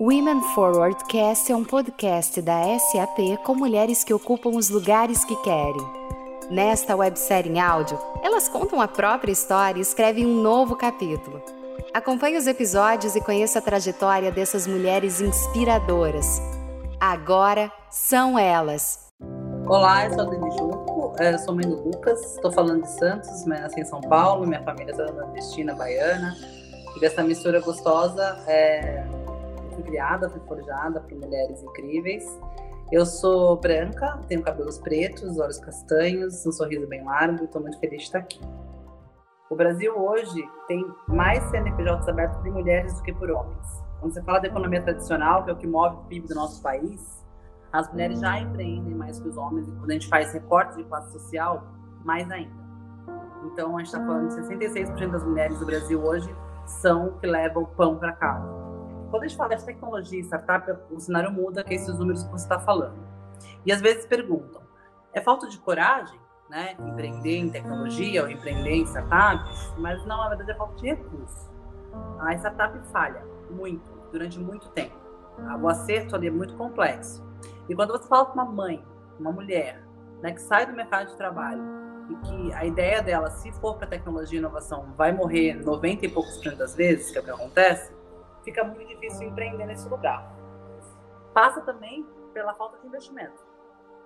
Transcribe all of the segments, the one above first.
Women Forward Cast é um podcast da SAP com mulheres que ocupam os lugares que querem. Nesta websérie em áudio, elas contam a própria história e escrevem um novo capítulo. Acompanhe os episódios e conheça a trajetória dessas mulheres inspiradoras. Agora são elas. Olá, eu sou a Dani Junco, eu sou mãe do Lucas, estou falando de Santos, mas nasci em São Paulo, minha família é nordestina, baiana, e dessa mistura gostosa é, fui criada, fui forjada por mulheres incríveis. Eu sou branca, tenho cabelos pretos, olhos castanhos, um sorriso bem largo e estou muito feliz de estar aqui. O Brasil hoje tem mais CNPJs abertos de mulheres do que por homens. Quando você fala da economia tradicional, que é o que move o PIB do nosso país, as mulheres já empreendem mais que os homens, e quando a gente faz recortes de classe social, mais ainda. Então, a gente está falando de 66% das mulheres do Brasil hoje são que levam pão para casa quando a gente fala de tecnologia e startup, o cenário muda, que é esses números que você está falando. E às vezes perguntam, é falta de coragem, né, empreender em tecnologia ou empreender em startups? Mas não, na verdade é falta de recurso. A startup falha muito, durante muito tempo. O acerto ali é muito complexo. E quando você fala com uma mãe, uma mulher, né, que sai do mercado de trabalho e que a ideia dela, se for para tecnologia e inovação, vai morrer 90 e poucos por cento das vezes, que é o que acontece, fica muito difícil empreender nesse lugar. Passa também pela falta de investimento.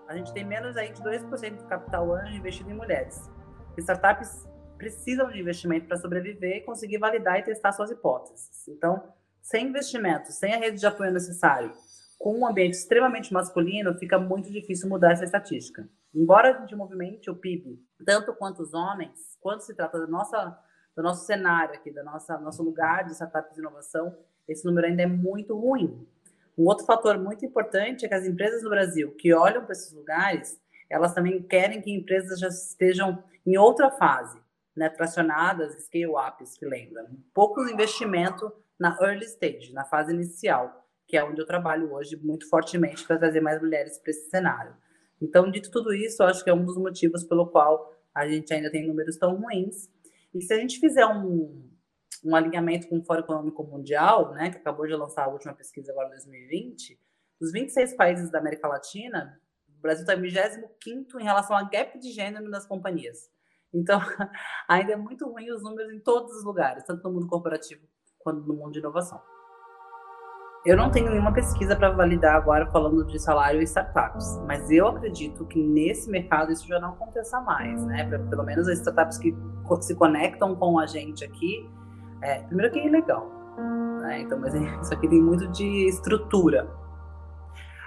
A gente tem menos aí de 2% do capital anjo investido em mulheres. Startups precisam de investimento para sobreviver e conseguir validar e testar suas hipóteses. Então, sem investimento, sem a rede de apoio necessário, com um ambiente extremamente masculino, fica muito difícil mudar essa estatística. Embora a gente movimente o PIB tanto quanto os homens, quando se trata da nossa do nosso cenário aqui, do nossa, nosso lugar de startups de inovação, esse número ainda é muito ruim. Um outro fator muito importante é que as empresas no Brasil que olham para esses lugares, elas também querem que empresas já estejam em outra fase, né, tracionadas, scale-ups, que lembram. Pouco investimento na early stage, na fase inicial, que é onde eu trabalho hoje muito fortemente para trazer mais mulheres para esse cenário. Então, dito tudo isso, acho que é um dos motivos pelo qual a gente ainda tem números tão ruins e se a gente fizer um, um alinhamento com o Fórum Econômico Mundial, né, que acabou de lançar a última pesquisa agora em 2020, dos 26 países da América Latina, o Brasil está em 25 em relação ao gap de gênero nas companhias. Então, ainda é muito ruim os números em todos os lugares, tanto no mundo corporativo quanto no mundo de inovação. Eu não tenho nenhuma pesquisa para validar agora falando de salário e startups, mas eu acredito que nesse mercado isso já não aconteça mais, né? Pelo menos as startups que se conectam com a gente aqui, é, primeiro que é ilegal, né? Então, mas isso aqui tem muito de estrutura.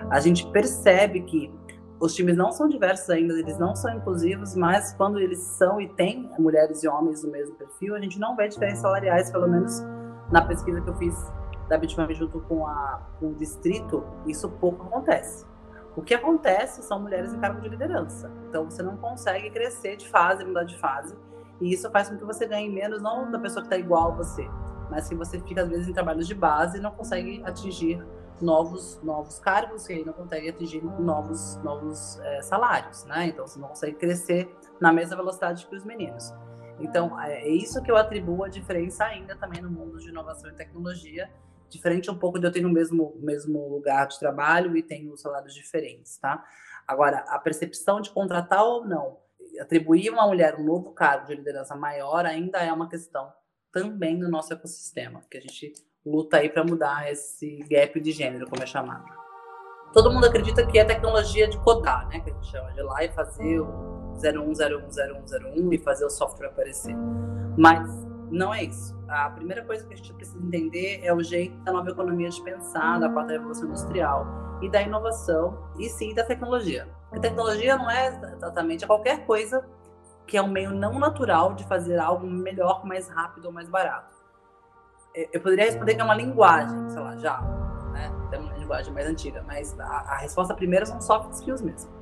A gente percebe que os times não são diversos ainda, eles não são inclusivos, mas quando eles são e têm mulheres e homens no mesmo perfil, a gente não vê diferenças salariais, pelo menos na pesquisa que eu fiz da Bitcoin junto com, a, com o distrito, isso pouco acontece. O que acontece são mulheres em cargo de liderança. Então você não consegue crescer de fase, mudar de fase. E isso faz com que você ganhe menos, não da pessoa que está igual a você, mas que você fica às vezes em trabalhos de base e não consegue atingir novos novos cargos e aí não consegue atingir novos novos é, salários, né? Então você não consegue crescer na mesma velocidade que os meninos. Então é, é isso que eu atribuo a diferença ainda também no mundo de inovação e tecnologia diferente um pouco de eu ter no mesmo, mesmo lugar de trabalho e tenho salários diferentes, tá? Agora, a percepção de contratar ou não, atribuir uma mulher um novo cargo de liderança maior ainda é uma questão também no nosso ecossistema, que a gente luta aí para mudar esse gap de gênero, como é chamado. Todo mundo acredita que é tecnologia de codar, né? Que a gente chama de ir lá e fazer o 01010101 e fazer o software aparecer. Mas não é isso. A primeira coisa que a gente precisa entender é o jeito da nova economia de pensar, da quarta revolução industrial e da inovação e sim da tecnologia. Porque tecnologia não é exatamente qualquer coisa que é um meio não natural de fazer algo melhor, mais rápido ou mais barato. É, eu poderia responder que é uma linguagem, sei lá, já, né? Tem uma linguagem mais antiga, mas a, a resposta primeira são soft skills mesmo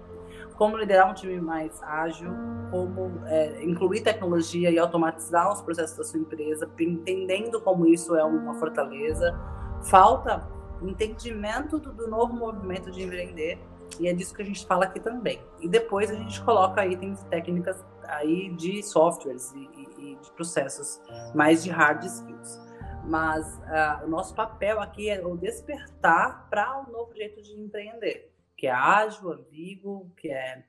como liderar um time mais ágil, como é, incluir tecnologia e automatizar os processos da sua empresa, entendendo como isso é uma fortaleza. Falta entendimento do, do novo movimento de empreender e é disso que a gente fala aqui também. E depois a gente coloca itens técnicas aí de softwares e, e, e de processos mais de hard skills. Mas uh, o nosso papel aqui é o despertar para um novo jeito de empreender, que é ágil, ambíguo, que é,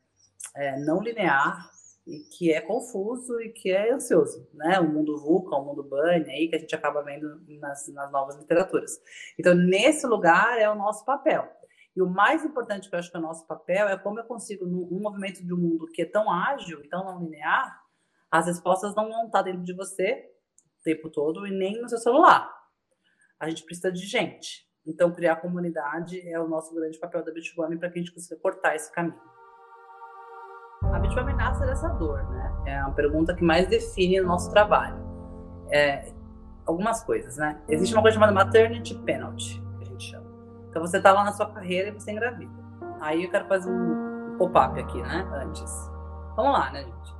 é não linear e que é confuso e que é ansioso, né? O mundo VUCA, o mundo BANI, aí que a gente acaba vendo nas, nas novas literaturas. Então, nesse lugar é o nosso papel. E o mais importante que eu acho que é o nosso papel é como eu consigo, num movimento de um mundo que é tão ágil e tão não linear, as respostas não vão estar dentro de você o tempo todo e nem no seu celular. A gente precisa de gente. Então, criar comunidade é o nosso grande papel da Bitcoin para que a gente consiga cortar esse caminho. A Bitcoin nasce dessa dor, né? É a pergunta que mais define o nosso trabalho. É, algumas coisas, né? Existe uma coisa chamada maternity penalty, que a gente chama. Então, você está lá na sua carreira e você engravida. Aí eu quero fazer um pop-up aqui, né? Antes. Vamos lá, né, gente?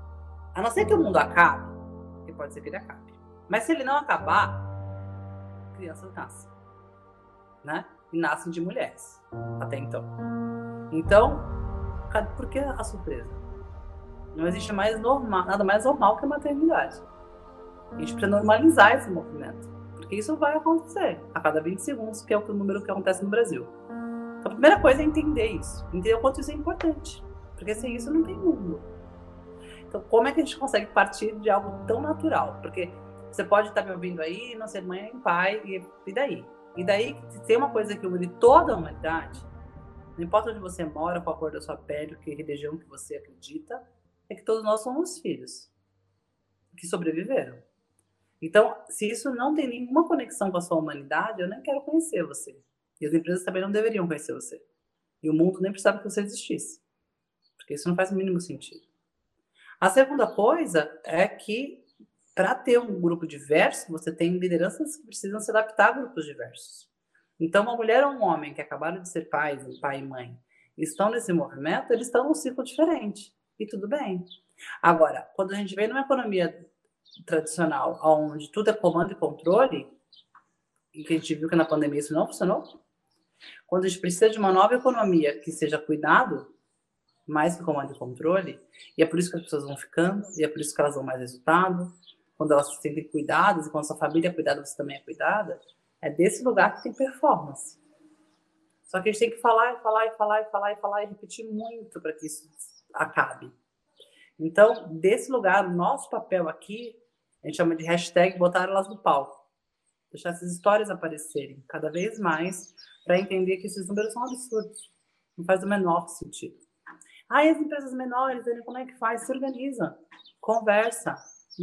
A não ser que o mundo acabe, que pode ser que ele acabe. Mas se ele não acabar, crianças nascem. Né? E nascem de mulheres. Até então. Então, por que a surpresa? Não existe mais normal, nada mais normal que a maternidade. A gente precisa normalizar esse movimento. Porque isso vai acontecer a cada 20 segundos, que é o número que acontece no Brasil. Então, a primeira coisa é entender isso. Entender o quanto isso é importante. Porque sem isso não tem mundo. Então, como é que a gente consegue partir de algo tão natural? Porque você pode estar me ouvindo aí, não ser mãe, pai, e, e daí? E daí, se tem uma coisa que une toda a humanidade, não importa onde você mora, qual a cor da sua pele, que religião que você acredita, é que todos nós somos filhos que sobreviveram. Então, se isso não tem nenhuma conexão com a sua humanidade, eu nem quero conhecer você. E as empresas também não deveriam conhecer você. E o mundo nem precisava que você existisse. Porque isso não faz o mínimo sentido. A segunda coisa é que para ter um grupo diverso, você tem lideranças que precisam se adaptar a grupos diversos. Então, uma mulher ou um homem que acabaram de ser pais, pai e mãe, estão nesse movimento, eles estão num ciclo diferente. E tudo bem. Agora, quando a gente vem numa economia tradicional, onde tudo é comando e controle, e que a gente viu que na pandemia isso não funcionou, quando a gente precisa de uma nova economia que seja cuidado, mais que comando e controle, e é por isso que as pessoas vão ficando, e é por isso que elas dão mais resultado, quando elas se sentem cuidadas, e quando sua família é cuidada, você também é cuidada, é desse lugar que tem performance. Só que a gente tem que falar e falar e falar e falar e falar e repetir muito para que isso acabe. Então, desse lugar, nosso papel aqui, a gente chama de hashtag botar elas no palco. Deixar essas histórias aparecerem cada vez mais para entender que esses números são absurdos. Não faz o menor sentido. Ah, e as empresas menores, como é que faz? Se organiza, conversa,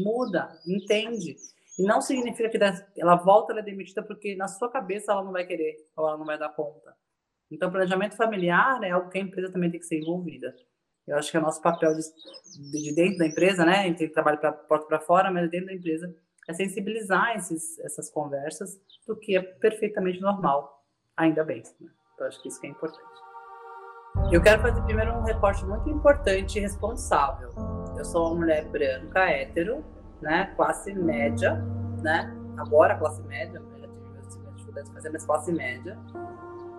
muda, entende. E não significa que ela volta, ela é demitida porque na sua cabeça ela não vai querer ou ela não vai dar conta. Então, planejamento familiar é algo que a empresa também tem que ser envolvida. Eu acho que é o nosso papel de, de dentro da empresa, né? A gente tem trabalho para porta para fora, mas dentro da empresa é sensibilizar esses, essas conversas do que é perfeitamente normal, ainda bem. Né? Então, acho que isso que é importante. Eu quero fazer primeiro um recorte muito importante e responsável. Eu sou uma mulher branca, hétero, né, classe média, né, agora classe média, eu já tive meus dificuldades de fazer, mas classe média,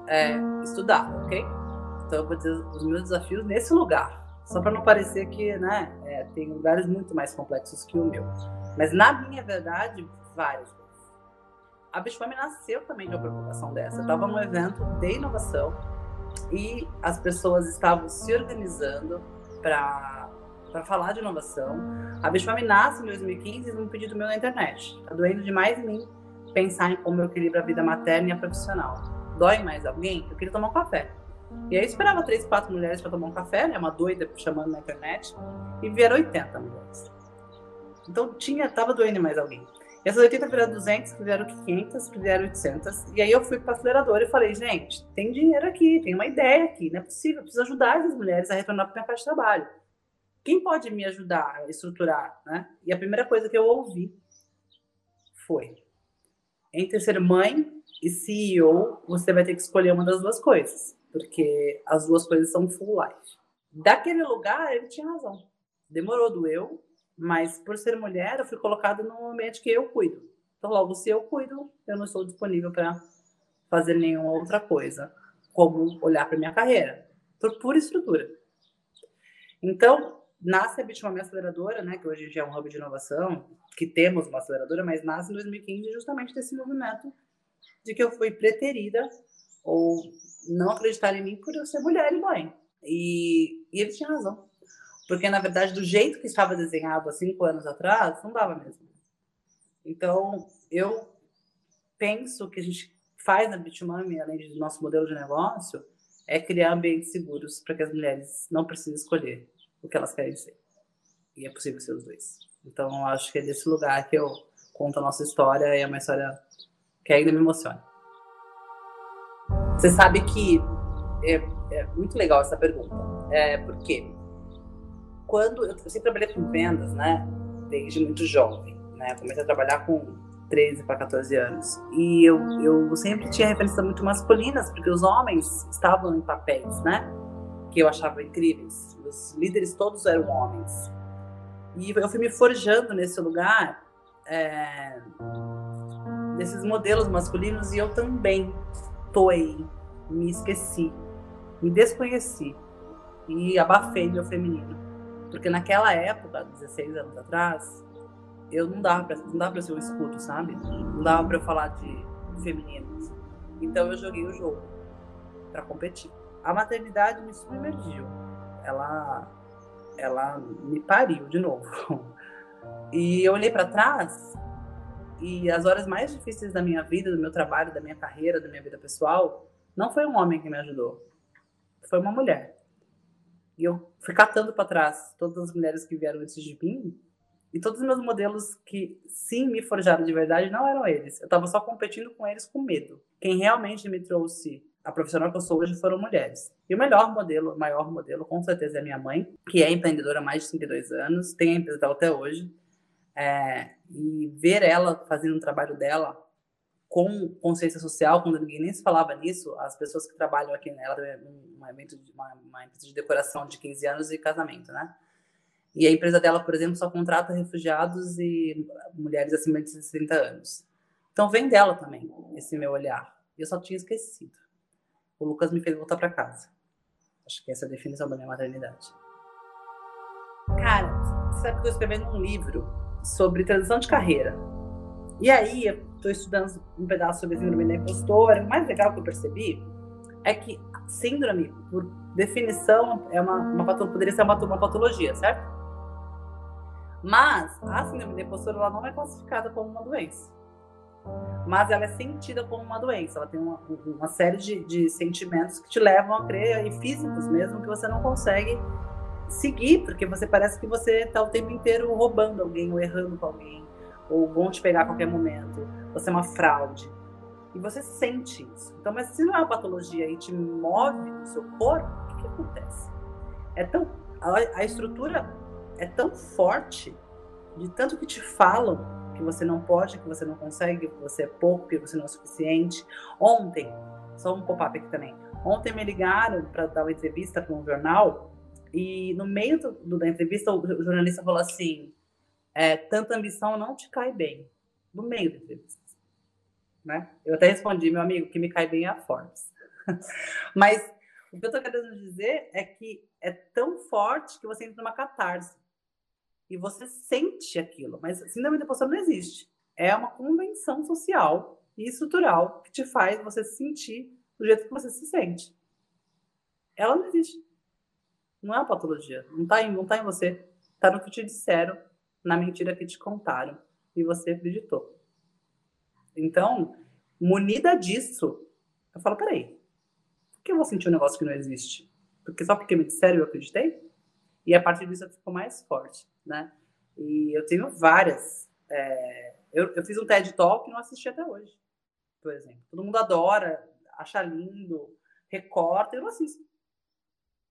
é, estudar, ok? Então eu vou dizer os meus desafios nesse lugar, só para não parecer que, né, é, tem lugares muito mais complexos que o meu. Mas na minha verdade, vários. A Bitcoin nasceu também de uma preocupação dessa. Eu estava num evento de inovação e as pessoas estavam se organizando para para falar de inovação. A Bitfam nasce em 2015 num pedido meu na internet. Tá doendo demais em mim pensar em como eu equilibro a vida materna e a profissional. Dói mais alguém? Eu queria tomar um café. E aí eu esperava três, quatro mulheres para tomar um café, né? Uma doida chamando na internet. E vieram 80 mulheres. Então tinha, tava doendo mais alguém. Essas 80 viraram 200, que vieram 500, que vieram 800. E aí eu fui para a aceleradora e falei, gente, tem dinheiro aqui, tem uma ideia aqui, não é possível, eu preciso ajudar essas mulheres a retornar para o mercado de trabalho. Quem pode me ajudar a estruturar? Né? E a primeira coisa que eu ouvi foi, entre ser mãe e CEO, você vai ter que escolher uma das duas coisas, porque as duas coisas são full life. Daquele lugar, ele tinha razão. Demorou, doeu, mas por ser mulher, eu fui colocada num ambiente que eu cuido. Então, logo, se eu cuido, eu não estou disponível para fazer nenhuma outra coisa, como olhar para minha carreira, por pura estrutura. Então, nasce a Bitmami Aceleradora, né, que hoje já é um hub de inovação, que temos uma aceleradora, mas nasce em 2015 justamente desse movimento de que eu fui preterida ou não acreditar em mim por eu ser mulher e mãe. E, e eles tinham razão. Porque, na verdade, do jeito que estava desenhado há cinco anos atrás, não dava mesmo. Então, eu penso que a gente faz na Bitmami, além do nosso modelo de negócio, é criar ambientes seguros para que as mulheres não precisem escolher o que elas querem ser. E é possível ser os dois. Então, eu acho que é desse lugar que eu conto a nossa história e é uma história que ainda me emociona. Você sabe que é, é muito legal essa pergunta. É, porque quando eu, eu sempre trabalhei com vendas, né? Desde muito jovem, né? Comecei a trabalhar com 13 para 14 anos. E eu, eu sempre tinha referências muito masculinas, porque os homens estavam em papéis, né? Que eu achava incríveis. Os líderes todos eram homens. E eu fui me forjando nesse lugar, é, desses modelos masculinos, e eu também toei, me esqueci, me desconheci e abafei meu feminino. Porque naquela época, 16 anos atrás, eu não dava pra, não dava pra ser um escudo, sabe? Não dava pra eu falar de femininos. Então eu joguei o jogo para competir. A maternidade me submergiu. Ela, ela me pariu de novo. E eu olhei para trás e as horas mais difíceis da minha vida, do meu trabalho, da minha carreira, da minha vida pessoal, não foi um homem que me ajudou, foi uma mulher. E eu fui catando para trás todas as mulheres que vieram antes de mim e todos os meus modelos que sim me forjaram de verdade não eram eles. Eu estava só competindo com eles com medo. Quem realmente me trouxe a profissional que eu sou hoje foram mulheres. E o melhor modelo, o maior modelo, com certeza é minha mãe, que é empreendedora há mais de 52 anos, tem a empresa até hoje. É, e ver ela fazendo o trabalho dela com consciência social, quando ninguém nem se falava nisso, as pessoas que trabalham aqui, ela tem um evento de, uma, uma empresa de decoração de 15 anos e casamento, né? E a empresa dela, por exemplo, só contrata refugiados e mulheres acima de 60 anos. Então vem dela também esse meu olhar. Eu só tinha esquecido. O Lucas me fez voltar para casa. Acho que essa é a definição da minha maternidade. Cara, você sabe que eu estou escrevendo um livro sobre transição de carreira. E aí, eu estudando um pedaço sobre síndrome da impostora. O mais legal que eu percebi é que síndrome, por definição, é uma, uma poderia ser uma, uma patologia, certo? Mas a síndrome da impostora ela não é classificada como uma doença. Mas ela é sentida como uma doença. Ela tem uma, uma série de, de sentimentos que te levam a crer, e físicos mesmo, que você não consegue seguir, porque você parece que você está o tempo inteiro roubando alguém, ou errando com alguém, ou vão te pegar a qualquer momento. Você é uma fraude. E você sente isso. Então, mas se não é uma patologia e te move no seu corpo, o que, que acontece? É tão, a, a estrutura é tão forte, de tanto que te falam que você não pode, que você não consegue, que você é pouco, que você não é suficiente. Ontem, só um pop-up aqui também. Ontem me ligaram para dar uma entrevista para um jornal e no meio do, do, da entrevista o, jornalista falou assim: é, tanta ambição não te cai bem. No meio da entrevista. Né? Eu até respondi, meu amigo, que me cai bem é a Forbes. Mas o que eu estou querendo dizer é que é tão forte que você entra numa catarse e você sente aquilo. Mas síndrome da impostor não existe. É uma convenção social e estrutural que te faz você se sentir do jeito que você se sente. Ela não existe. Não é uma patologia. Não está em, tá em você. Está no que te disseram, na mentira que te contaram. E você acreditou. Então, munida disso, eu falo, peraí, por que eu vou sentir um negócio que não existe? Porque só porque me disseram eu acreditei? E a partir disso eu fico mais forte, né? E eu tenho várias. É... Eu, eu, fiz um TED Talk e não assisti até hoje, por exemplo. Todo mundo adora, acha lindo, recorta, eu não assisto.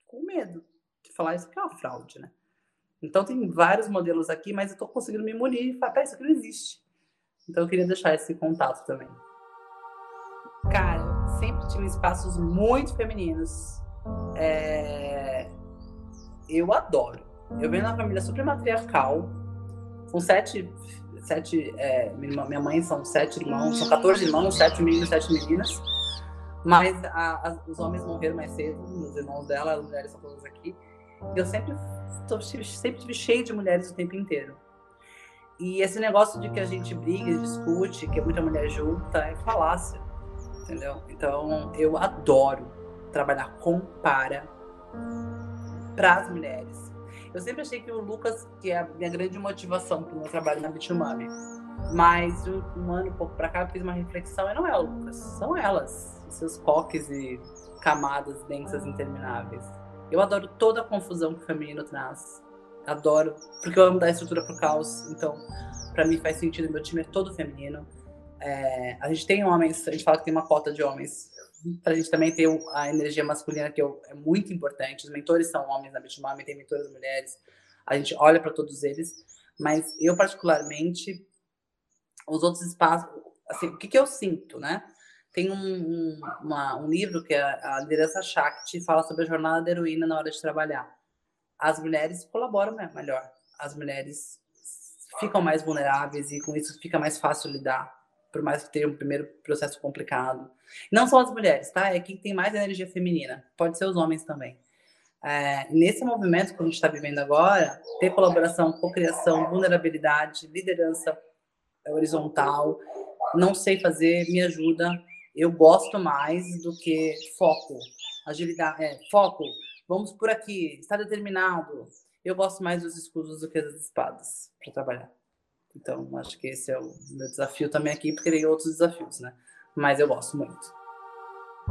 Com medo de falar isso que é uma fraude, né? Então tem vários modelos aqui, mas eu estou conseguindo me munir e falar, pera, isso aqui não existe. Então eu queria deixar esse contato também. Cara, sempre tive espaços muito femininos. É eu adoro. Eu venho de uma família super matriarcal, com sete. sete é, minha mãe são sete irmãos, são 14 irmãos, sete meninos, sete meninas. Mas a, a, os homens morreram mais cedo, os irmãos dela, as mulheres são todas aqui. Eu sempre, tô, sempre cheio de mulheres o tempo inteiro. E esse negócio de que a gente briga, discute, que é muita mulher junta, é falácia, entendeu? Então, eu adoro trabalhar com para para as mulheres. Eu sempre achei que o Lucas, que é a minha grande motivação para o meu trabalho na Bitumami, mas um ano e pouco para cá eu fiz uma reflexão e não é o Lucas, são elas, seus coques e camadas densas intermináveis. Eu adoro toda a confusão que o feminino traz. Adoro, porque eu amo dar estrutura pro caos. Então, para mim faz sentido. Meu time é todo feminino. É, a gente tem homens, a gente fala que tem uma cota de homens. Pra gente também ter a energia masculina, que é muito importante. Os mentores são homens na Bitmami, tem mentoras mulheres. A gente olha para todos eles. Mas eu, particularmente, os outros espaços, assim, o que, que eu sinto, né? Tem um, um, uma, um livro que é a Liderança Shakti, fala sobre a jornada da heroína na hora de trabalhar. As mulheres colaboram melhor, as mulheres ficam mais vulneráveis e com isso fica mais fácil lidar, por mais que tenha um primeiro processo complicado. Não só as mulheres, tá? É quem tem mais energia feminina, pode ser os homens também. É, nesse movimento que a gente está vivendo agora, ter colaboração, cocriação, vulnerabilidade, liderança horizontal, não sei fazer, me ajuda. Eu gosto mais do que foco, agilidade, é, foco. Vamos por aqui, está determinado. Eu gosto mais dos escudos do que das espadas para trabalhar. Então, acho que esse é o meu desafio também aqui, porque tem outros desafios, né? Mas eu gosto muito.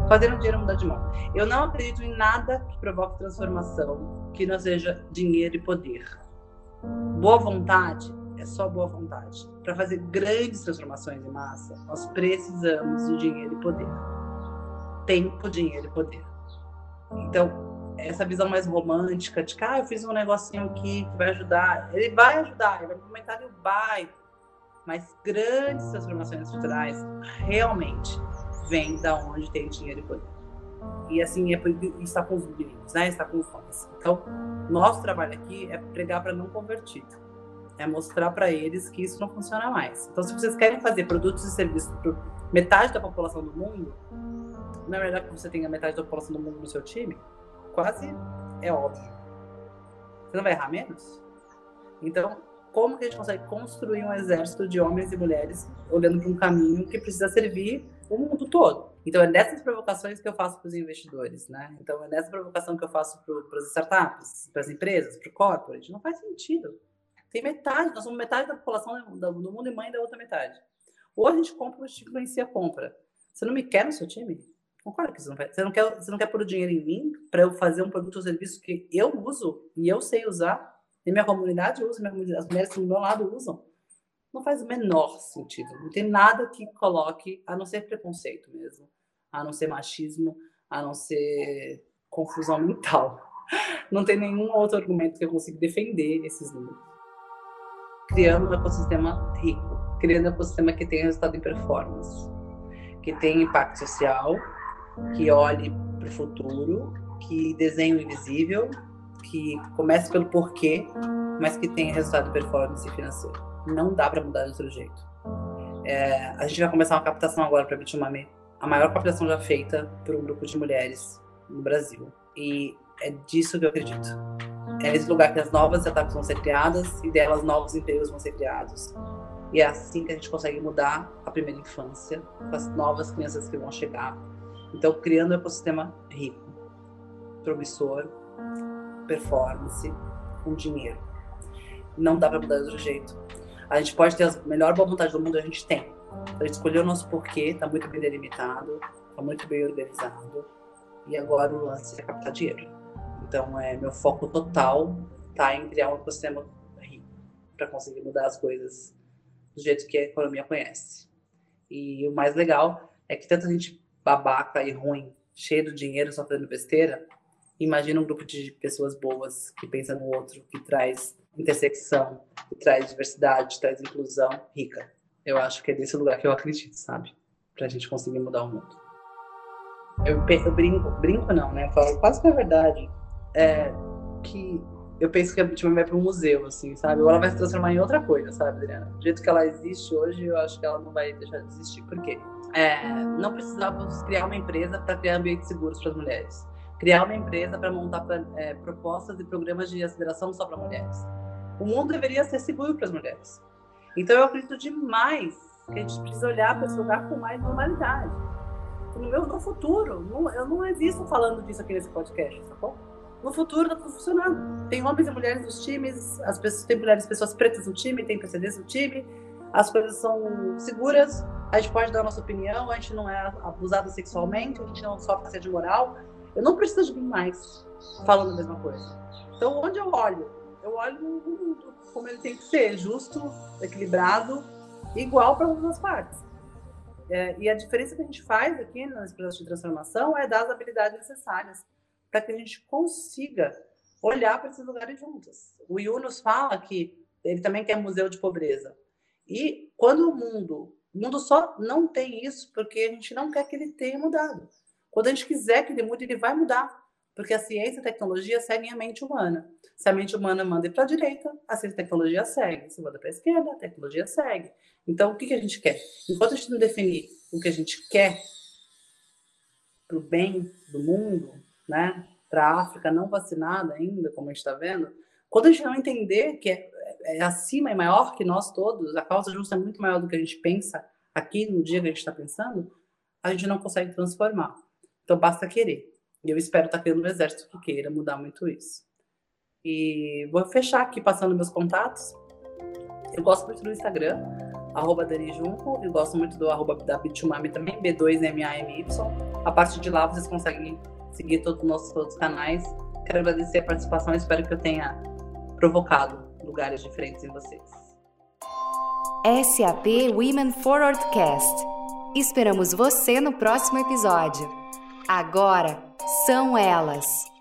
Fazendo dinheiro mudar de mão. Eu não acredito em nada que provoque transformação que não seja dinheiro e poder. Boa vontade é só boa vontade. Para fazer grandes transformações em massa, nós precisamos de dinheiro e poder. Tempo, dinheiro e poder. Então, essa visão mais romântica de que ah, eu fiz um negocinho aqui que vai ajudar, ele vai ajudar, ele vai movimentar o bairro. Mas grandes transformações estruturais realmente vêm da onde tem dinheiro e poder. E assim, é está com os meninos, né? Está com os homens. Então, nosso trabalho aqui é pregar para não convertido é mostrar para eles que isso não funciona mais. Então, se vocês querem fazer produtos e serviços para metade da população do mundo, não é melhor que você tenha metade da população do mundo no seu time? Quase é óbvio. Você não vai errar menos? Então, como que a gente consegue construir um exército de homens e mulheres olhando para um caminho que precisa servir o mundo todo? Então, é nessas provocações que eu faço para os investidores, né? Então, é nessa provocação que eu faço para as startups, para as empresas, para o corporate. Não faz sentido. Tem metade, nós somos metade da população do mundo e mãe da outra metade. Ou a gente compra ou a gente influencia a compra. Você não me quer no seu time? Concorda que você não, você não quer. Você não quer pôr o dinheiro em mim para eu fazer um produto ou serviço que eu uso e eu sei usar, e minha comunidade usa, minha comunidade, as mulheres do meu lado usam. Não faz o menor sentido. Não tem nada que coloque, a não ser preconceito mesmo, a não ser machismo, a não ser confusão mental. Não tem nenhum outro argumento que eu consiga defender esses números criando um ecossistema rico, criando um ecossistema que tenha resultado em performance, que tenha impacto social, que olhe para o futuro, que desenhe o invisível, que comece pelo porquê, mas que tenha resultado performance financeiro. Não dá para mudar de outro jeito. É, a gente vai começar uma captação agora para Bitumami, a maior captação já feita por um grupo de mulheres no Brasil. E é disso que eu acredito. É nesse lugar que as novas startups vão ser criadas e delas novos empregos vão ser criados. E é assim que a gente consegue mudar a primeira infância, as novas crianças que vão chegar. Então, criando um ecossistema rico, promissor, performance, com dinheiro. Não dá para mudar de outro jeito. A gente pode ter a melhor boa vontade do mundo, a gente tem. A gente escolheu o nosso porquê, está muito bem delimitado, está muito bem organizado. E agora o lance é captar dinheiro. Então, é, meu foco total está em criar um ecossistema rico para conseguir mudar as coisas do jeito que a economia conhece. E o mais legal é que tanta gente babaca e ruim, cheio de dinheiro, só fazendo besteira, imagina um grupo de pessoas boas que pensam no outro, que traz intersecção, que traz diversidade, traz inclusão rica. Eu acho que é desse lugar que eu acredito, sabe? Pra gente conseguir mudar o mundo. Eu, eu brinco, brinco não, né? Eu falo quase que é verdade é, que eu penso que a Bitcoin vai para um museu, assim, sabe? Ou ela vai se transformar em outra coisa, sabe, Adriana? Do jeito que ela existe hoje, eu acho que ela não vai deixar de existir. Por quê? É, não precisávamos criar uma empresa para criar ambientes seguros para as mulheres. criar uma empresa para montar é, propostas e programas de aceleração só para mulheres. O mundo deveria ser seguro para as mulheres. Então eu acredito demais que a gente precisa olhar para esse lugar com mais normalidade. No meu no futuro, eu não existo falando disso aqui nesse podcast, tá bom? No futuro tá funcionando. Tem homens e mulheres nos times, as pessoas, tem mulheres, pessoas pretas no time, tem PCDs no time, as coisas são seguras, a gente pode dar a nossa opinião, a gente não é abusado sexualmente, a gente não sofre assédio moral. Eu não preciso de mim mais falando a mesma coisa. Então, onde eu olho? Eu olho no mundo como ele tem que ser, justo, equilibrado, igual para todas as partes. É, e a diferença que a gente faz aqui nesse processo de transformação é dar as habilidades necessárias para que a gente consiga olhar para esses lugares juntos. O Yunus fala que ele também quer museu de pobreza. E quando o mundo, o mundo só não tem isso porque a gente não quer que ele tenha mudado. Quando a gente quiser que ele mude, ele vai mudar. Porque a ciência e a tecnologia seguem a mente humana. Se a mente humana manda para a direita, a ciência e a tecnologia segue. Se manda para a esquerda, a tecnologia segue. Então, o que, que a gente quer? Enquanto a gente não definir o que a gente quer para o bem do mundo, né? para a África não vacinada ainda, como a gente está vendo, quando a gente não entender que é, é, acima e maior que nós todos, a causa justa é muito maior do que a gente pensa aqui no dia que a gente está pensando, a gente não consegue transformar. Então basta querer. E eu espero estar tá criando um exército que queira mudar muito isso. E vou fechar aqui passando meus contatos. Eu gosto muito do Instagram, arroba Dani Junco. Eu gosto muito do arroba da Bitumami também, B2MAMY. A partir de lá vocês conseguem seguir todos os nossos outros canais. Quero agradecer a participação espero que eu tenha provocado lugares diferentes em vocês. SAP Women Forward Cast. Esperamos você no próximo episódio. Agora são elas.